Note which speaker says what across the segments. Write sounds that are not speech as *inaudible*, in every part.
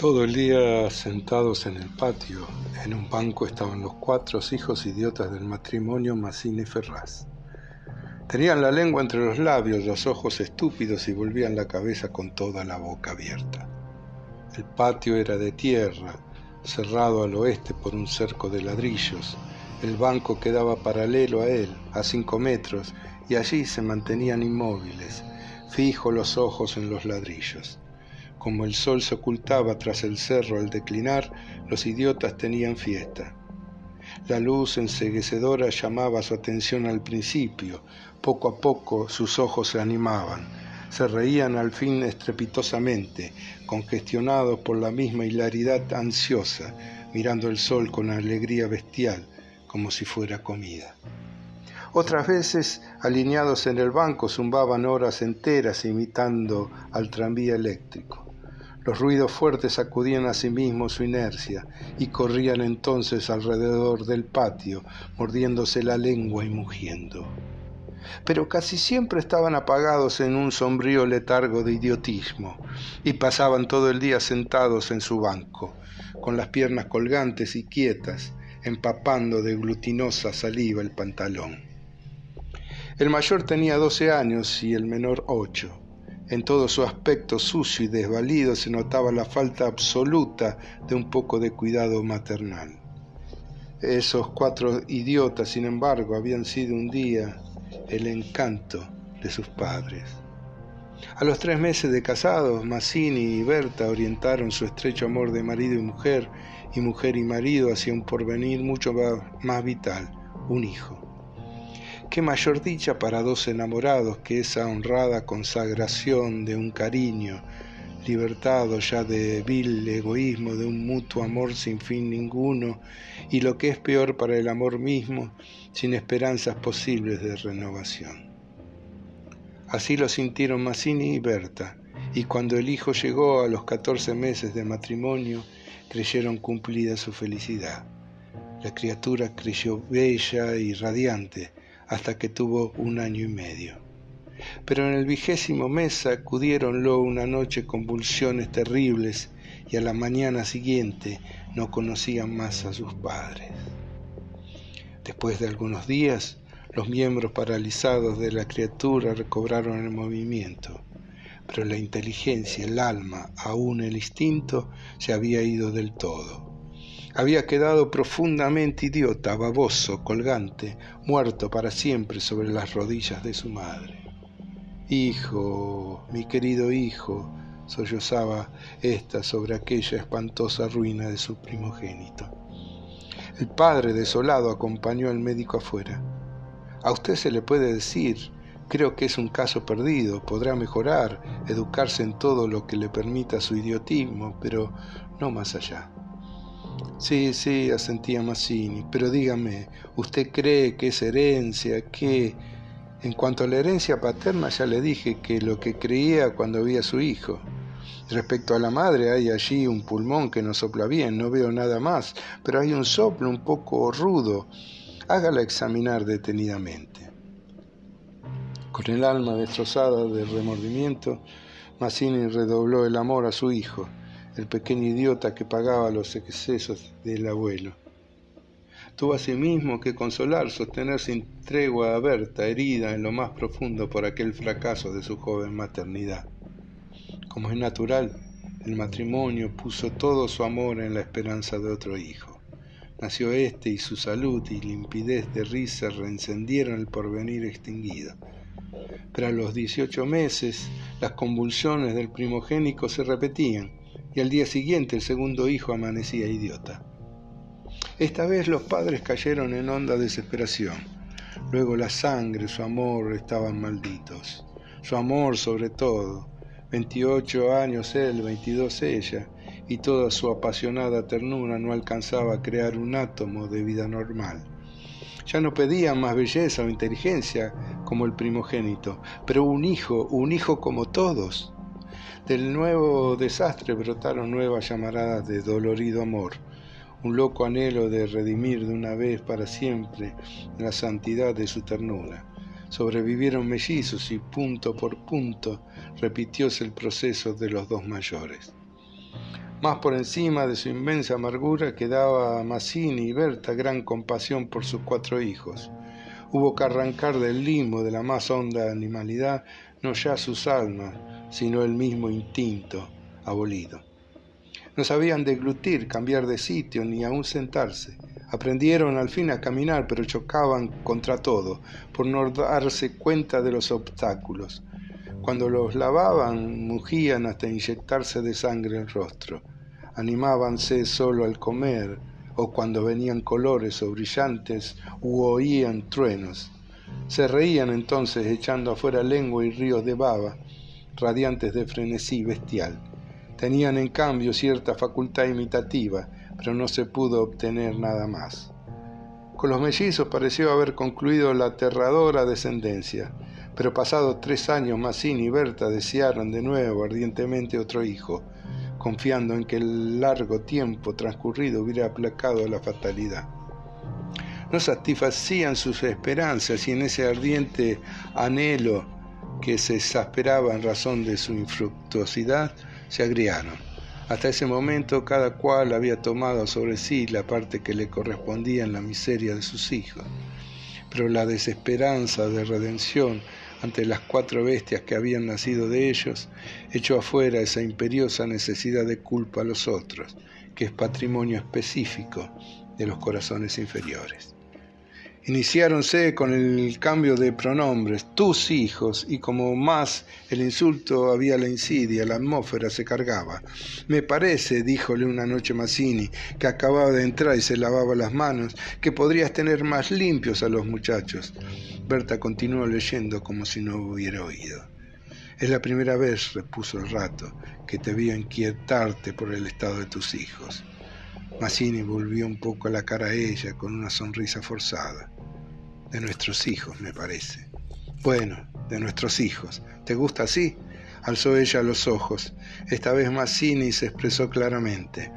Speaker 1: Todo el día sentados en el patio, en un banco estaban los cuatro hijos idiotas del matrimonio Massini Ferraz. Tenían la lengua entre los labios, los ojos estúpidos y volvían la cabeza con toda la boca abierta. El patio era de tierra, cerrado al oeste por un cerco de ladrillos. El banco quedaba paralelo a él, a cinco metros, y allí se mantenían inmóviles, fijos los ojos en los ladrillos. Como el sol se ocultaba tras el cerro al declinar, los idiotas tenían fiesta. La luz enseguecedora llamaba su atención al principio. Poco a poco sus ojos se animaban. Se reían al fin estrepitosamente, congestionados por la misma hilaridad ansiosa, mirando el sol con alegría bestial, como si fuera comida. Otras veces, alineados en el banco, zumbaban horas enteras imitando al tranvía eléctrico. Los ruidos fuertes sacudían a sí mismos su inercia y corrían entonces alrededor del patio, mordiéndose la lengua y mugiendo. Pero casi siempre estaban apagados en un sombrío letargo de idiotismo y pasaban todo el día sentados en su banco, con las piernas colgantes y quietas, empapando de glutinosa saliva el pantalón. El mayor tenía doce años y el menor ocho. En todo su aspecto sucio y desvalido se notaba la falta absoluta de un poco de cuidado maternal. Esos cuatro idiotas, sin embargo, habían sido un día el encanto de sus padres. A los tres meses de casados, Mazzini y Berta orientaron su estrecho amor de marido y mujer, y mujer y marido hacia un porvenir mucho más vital, un hijo. Qué mayor dicha para dos enamorados que esa honrada consagración de un cariño, libertado ya de vil egoísmo, de un mutuo amor sin fin ninguno, y lo que es peor para el amor mismo, sin esperanzas posibles de renovación. Así lo sintieron Mazzini y Berta, y cuando el hijo llegó a los catorce meses de matrimonio, creyeron cumplida su felicidad. La criatura creyó bella y radiante, hasta que tuvo un año y medio. Pero en el vigésimo mes sacudieronlo una noche convulsiones terribles y a la mañana siguiente no conocían más a sus padres. Después de algunos días, los miembros paralizados de la criatura recobraron el movimiento, pero la inteligencia, el alma, aún el instinto, se había ido del todo. Había quedado profundamente idiota, baboso, colgante, muerto para siempre sobre las rodillas de su madre. Hijo, mi querido hijo, sollozaba ésta sobre aquella espantosa ruina de su primogénito. El padre, desolado, acompañó al médico afuera. A usted se le puede decir, creo que es un caso perdido, podrá mejorar, educarse en todo lo que le permita su idiotismo, pero no más allá. Sí, sí, asentía Mazzini, pero dígame, ¿usted cree que es herencia? que En cuanto a la herencia paterna ya le dije que lo que creía cuando vi a su hijo. Respecto a la madre hay allí un pulmón que no sopla bien, no veo nada más, pero hay un soplo un poco rudo. Hágala examinar detenidamente. Con el alma destrozada del remordimiento, Mazzini redobló el amor a su hijo el pequeño idiota que pagaba los excesos del abuelo. Tuvo asimismo que consolar, sostener sin tregua a Berta, herida en lo más profundo por aquel fracaso de su joven maternidad. Como es natural, el matrimonio puso todo su amor en la esperanza de otro hijo. Nació éste y su salud y limpidez de risa reencendieron el porvenir extinguido. Pero a los dieciocho meses las convulsiones del primogénico se repetían y al día siguiente el segundo hijo amanecía idiota. Esta vez los padres cayeron en honda desesperación. Luego la sangre, su amor estaban malditos. Su amor sobre todo. Veintiocho años él, veintidós ella, y toda su apasionada ternura no alcanzaba a crear un átomo de vida normal. Ya no pedían más belleza o inteligencia como el primogénito, pero un hijo, un hijo como todos. Del nuevo desastre brotaron nuevas llamaradas de dolorido amor, un loco anhelo de redimir de una vez para siempre la santidad de su ternura. Sobrevivieron mellizos y punto por punto repitióse el proceso de los dos mayores. Más por encima de su inmensa amargura quedaba a Mazzini y Berta gran compasión por sus cuatro hijos. Hubo que arrancar del limbo de la más honda animalidad no ya sus almas, sino el mismo instinto abolido. No sabían deglutir, cambiar de sitio, ni aún sentarse. Aprendieron al fin a caminar, pero chocaban contra todo, por no darse cuenta de los obstáculos. Cuando los lavaban, mugían hasta inyectarse de sangre el rostro. Animábanse solo al comer, o cuando venían colores o brillantes, u oían truenos. Se reían entonces echando afuera lengua y ríos de baba, radiantes de frenesí bestial. Tenían en cambio cierta facultad imitativa, pero no se pudo obtener nada más. Con los mellizos pareció haber concluido la aterradora descendencia, pero pasados tres años Mazzini y Berta desearon de nuevo ardientemente otro hijo, confiando en que el largo tiempo transcurrido hubiera aplacado la fatalidad. No satisfacían sus esperanzas y en ese ardiente anhelo que se exasperaba en razón de su infructuosidad, se agriaron. Hasta ese momento cada cual había tomado sobre sí la parte que le correspondía en la miseria de sus hijos. Pero la desesperanza de redención ante las cuatro bestias que habían nacido de ellos echó afuera esa imperiosa necesidad de culpa a los otros, que es patrimonio específico de los corazones inferiores. Iniciáronse con el cambio de pronombres, tus hijos, y como más el insulto había la insidia, la atmósfera se cargaba. Me parece, díjole una noche Mazzini, que acababa de entrar y se lavaba las manos, que podrías tener más limpios a los muchachos. Berta continuó leyendo como si no hubiera oído. Es la primera vez, repuso el rato, que te vi inquietarte por el estado de tus hijos. Mazzini volvió un poco la cara a ella con una sonrisa forzada. De nuestros hijos, me parece. Bueno, de nuestros hijos. ¿Te gusta así? Alzó ella los ojos. Esta vez Mazzini se expresó claramente.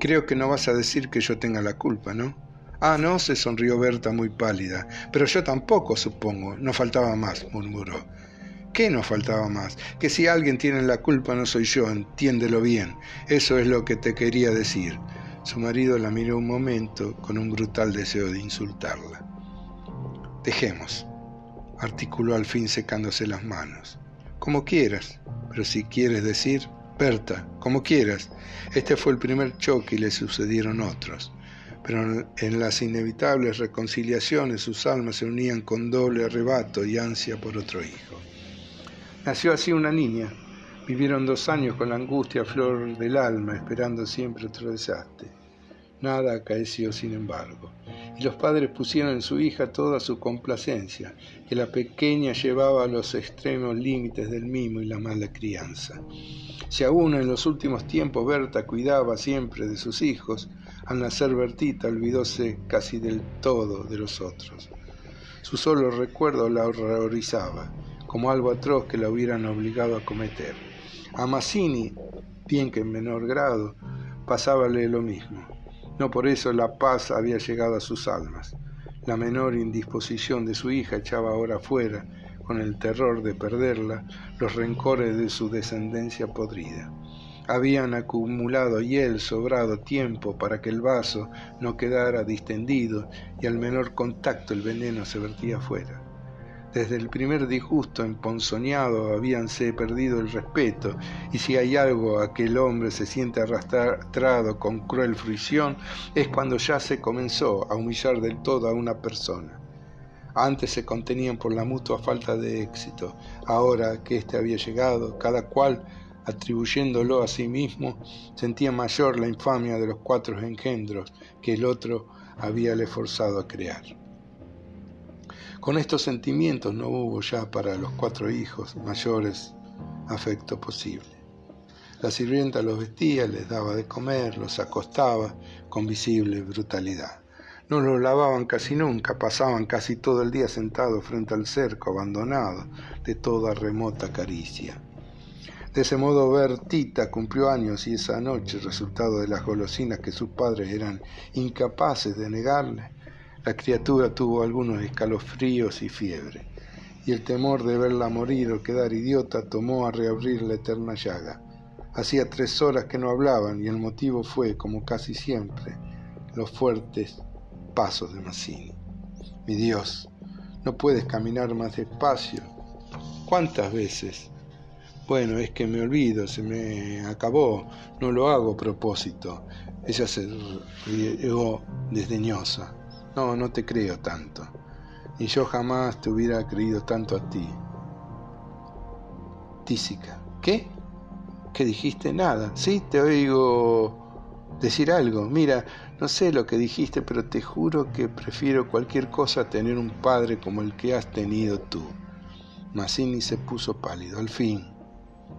Speaker 1: Creo que no vas a decir que yo tenga la culpa, ¿no? Ah, no, se sonrió Berta muy pálida. Pero yo tampoco, supongo. No faltaba más, murmuró. ¿Qué nos faltaba más? Que si alguien tiene la culpa no soy yo, entiéndelo bien. Eso es lo que te quería decir. Su marido la miró un momento con un brutal deseo de insultarla. Dejemos, articuló al fin secándose las manos. Como quieras, pero si quieres decir, Berta, como quieras. Este fue el primer choque y le sucedieron otros. Pero en las inevitables reconciliaciones sus almas se unían con doble arrebato y ansia por otro hijo. Nació así una niña, Vivieron dos años con la angustia flor del alma, esperando siempre otro desastre. Nada acaeció, sin embargo, y los padres pusieron en su hija toda su complacencia, que la pequeña llevaba a los extremos límites del mimo y la mala crianza. Si aún en los últimos tiempos Berta cuidaba siempre de sus hijos, al nacer Bertita olvidóse casi del todo de los otros. Su solo recuerdo la horrorizaba, como algo atroz que la hubieran obligado a cometer. A Mazzini, bien que en menor grado, pasábale lo mismo. No por eso la paz había llegado a sus almas. La menor indisposición de su hija echaba ahora fuera, con el terror de perderla, los rencores de su descendencia podrida. Habían acumulado y él sobrado tiempo para que el vaso no quedara distendido y al menor contacto el veneno se vertía fuera. Desde el primer disgusto emponzoñado habíanse perdido el respeto, y si hay algo a que el hombre se siente arrastrado con cruel fruición, es cuando ya se comenzó a humillar del todo a una persona. Antes se contenían por la mutua falta de éxito, ahora que éste había llegado, cada cual atribuyéndolo a sí mismo, sentía mayor la infamia de los cuatro engendros que el otro habíale forzado a crear. Con estos sentimientos no hubo ya para los cuatro hijos mayores afecto posible. La sirvienta los vestía, les daba de comer, los acostaba con visible brutalidad. No los lavaban casi nunca, pasaban casi todo el día sentados frente al cerco abandonado de toda remota caricia. De ese modo Bertita cumplió años y esa noche, resultado de las golosinas que sus padres eran incapaces de negarle, la criatura tuvo algunos escalofríos y fiebre, y el temor de verla morir o quedar idiota tomó a reabrir la eterna llaga. Hacía tres horas que no hablaban y el motivo fue, como casi siempre, los fuertes pasos de Mazzini. Mi Dios, no puedes caminar más despacio. ¿Cuántas veces? Bueno, es que me olvido, se me acabó, no lo hago a propósito. Ella se rió desdeñosa. No, no te creo tanto. Y yo jamás te hubiera creído tanto a ti. Tísica. ¿Qué? ¿Qué dijiste? Nada. Sí, te oigo decir algo. Mira, no sé lo que dijiste, pero te juro que prefiero cualquier cosa a tener un padre como el que has tenido tú. Mazzini se puso pálido. Al fin,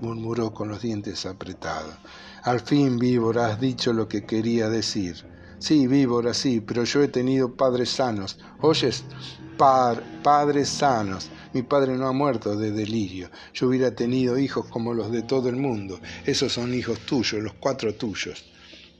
Speaker 1: murmuró con los dientes apretados. Al fin, víbora, has dicho lo que quería decir. Sí, víbora, sí, pero yo he tenido padres sanos. ¿Oyes? padres sanos. Mi padre no ha muerto de delirio. Yo hubiera tenido hijos como los de todo el mundo. Esos son hijos tuyos, los cuatro tuyos.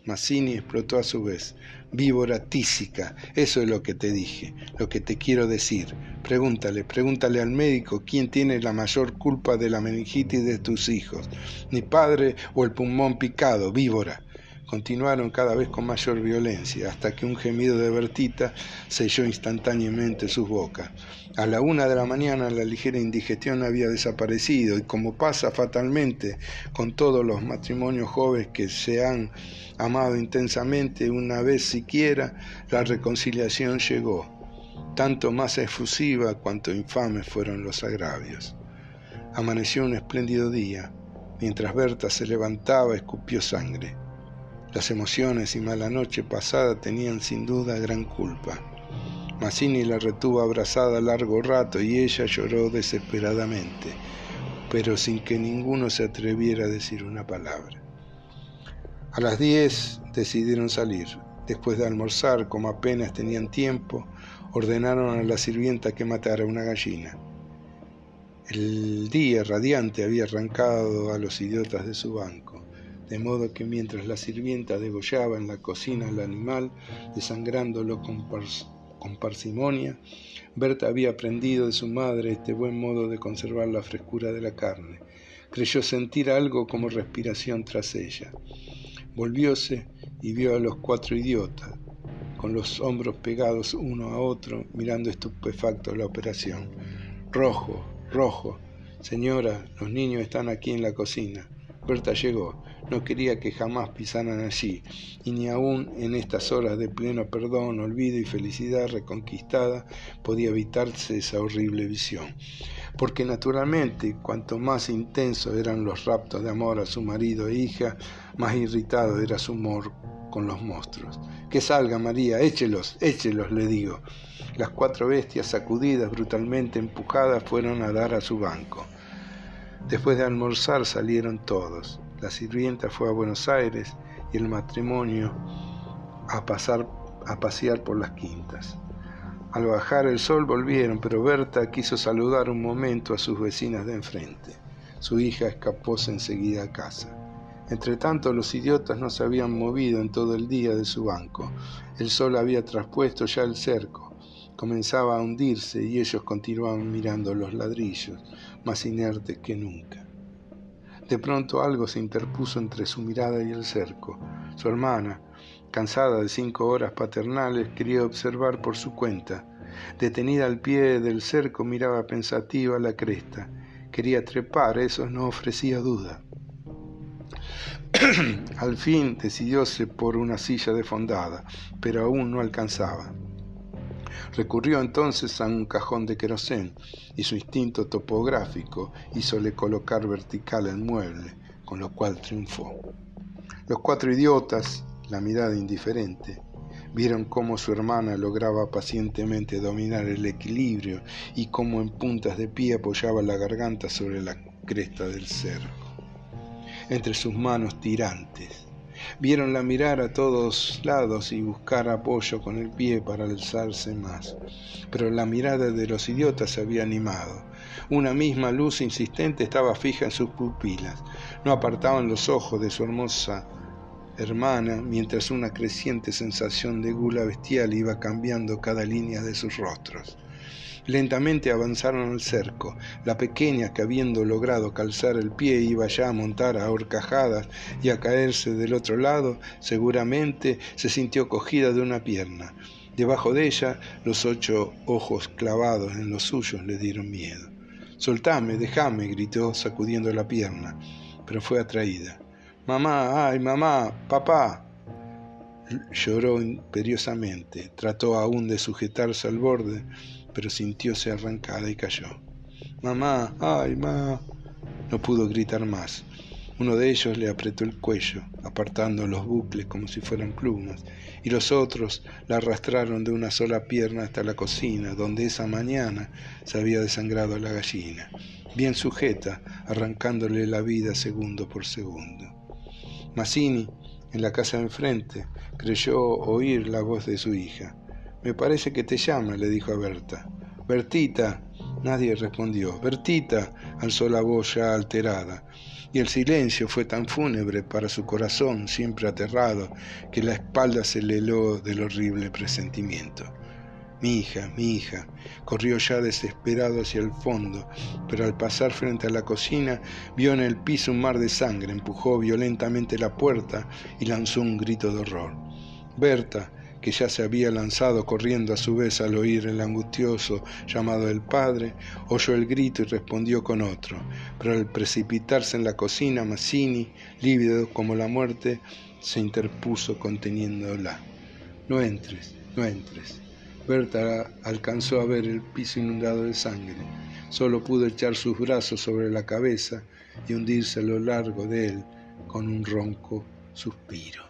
Speaker 1: Mazzini explotó a su vez. Víbora tísica, eso es lo que te dije, lo que te quiero decir. Pregúntale, pregúntale al médico quién tiene la mayor culpa de la meningitis de tus hijos, mi padre o el pulmón picado, víbora continuaron cada vez con mayor violencia, hasta que un gemido de Bertita selló instantáneamente sus bocas. A la una de la mañana la ligera indigestión había desaparecido y como pasa fatalmente con todos los matrimonios jóvenes que se han amado intensamente una vez siquiera, la reconciliación llegó, tanto más efusiva cuanto infames fueron los agravios. Amaneció un espléndido día. Mientras Berta se levantaba, escupió sangre. Las emociones y mala noche pasada tenían sin duda gran culpa. Mazzini la retuvo abrazada largo rato y ella lloró desesperadamente, pero sin que ninguno se atreviera a decir una palabra. A las diez decidieron salir. Después de almorzar, como apenas tenían tiempo, ordenaron a la sirvienta que matara una gallina. El día radiante había arrancado a los idiotas de su banco de modo que mientras la sirvienta degollaba en la cocina al animal, desangrándolo con, con parsimonia, Berta había aprendido de su madre este buen modo de conservar la frescura de la carne. Creyó sentir algo como respiración tras ella. Volvióse y vio a los cuatro idiotas, con los hombros pegados uno a otro, mirando estupefacto la operación. Rojo, rojo. Señora, los niños están aquí en la cocina. Berta llegó no quería que jamás pisaran allí, y ni aun en estas horas de pleno perdón, olvido y felicidad reconquistada podía evitarse esa horrible visión. Porque naturalmente, cuanto más intensos eran los raptos de amor a su marido e hija, más irritado era su humor con los monstruos. Que salga María, échelos, échelos, le digo. Las cuatro bestias, sacudidas, brutalmente empujadas, fueron a dar a su banco. Después de almorzar salieron todos. La sirvienta fue a Buenos Aires y el matrimonio a pasar a pasear por las quintas. Al bajar el sol volvieron, pero Berta quiso saludar un momento a sus vecinas de enfrente. Su hija escapóse enseguida a casa. Entretanto, los idiotas no se habían movido en todo el día de su banco. El sol había traspuesto ya el cerco. Comenzaba a hundirse y ellos continuaban mirando los ladrillos, más inertes que nunca. De pronto algo se interpuso entre su mirada y el cerco. Su hermana, cansada de cinco horas paternales, quería observar por su cuenta. Detenida al pie del cerco, miraba pensativa la cresta. Quería trepar, eso no ofrecía duda. *clears throat* al fin decidióse por una silla defondada, pero aún no alcanzaba. Recurrió entonces a un cajón de querosén y su instinto topográfico hízole colocar vertical el mueble, con lo cual triunfó. Los cuatro idiotas, la mirada indiferente, vieron cómo su hermana lograba pacientemente dominar el equilibrio y cómo en puntas de pie apoyaba la garganta sobre la cresta del cerco, entre sus manos tirantes Vieronla mirar a todos lados y buscar apoyo con el pie para alzarse más. Pero la mirada de los idiotas se había animado. Una misma luz insistente estaba fija en sus pupilas. No apartaban los ojos de su hermosa hermana, mientras una creciente sensación de gula bestial iba cambiando cada línea de sus rostros. Lentamente avanzaron al cerco. La pequeña, que habiendo logrado calzar el pie iba ya a montar a horcajadas y a caerse del otro lado, seguramente se sintió cogida de una pierna. Debajo de ella, los ocho ojos clavados en los suyos le dieron miedo. Soltame, déjame, gritó sacudiendo la pierna, pero fue atraída. Mamá, ay, mamá, papá. Lloró imperiosamente, trató aún de sujetarse al borde, pero sintióse arrancada y cayó. Mamá, ay, mamá. No pudo gritar más. Uno de ellos le apretó el cuello, apartando los bucles como si fueran plumas, y los otros la arrastraron de una sola pierna hasta la cocina, donde esa mañana se había desangrado la gallina, bien sujeta, arrancándole la vida segundo por segundo. Mazzini, en la casa de enfrente, creyó oír la voz de su hija. Me parece que te llama, le dijo a Berta. Bertita. Nadie respondió. Bertita, alzó la voz ya alterada y el silencio fue tan fúnebre para su corazón, siempre aterrado, que la espalda se le heló del horrible presentimiento. Mi hija, mi hija, corrió ya desesperado hacia el fondo, pero al pasar frente a la cocina vio en el piso un mar de sangre, empujó violentamente la puerta y lanzó un grito de horror. Berta, que ya se había lanzado corriendo a su vez al oír el angustioso llamado del padre, oyó el grito y respondió con otro, pero al precipitarse en la cocina, Mazzini, lívido como la muerte, se interpuso conteniéndola. No entres, no entres. Berta alcanzó a ver el piso inundado de sangre. Solo pudo echar sus brazos sobre la cabeza y hundirse a lo largo de él con un ronco suspiro.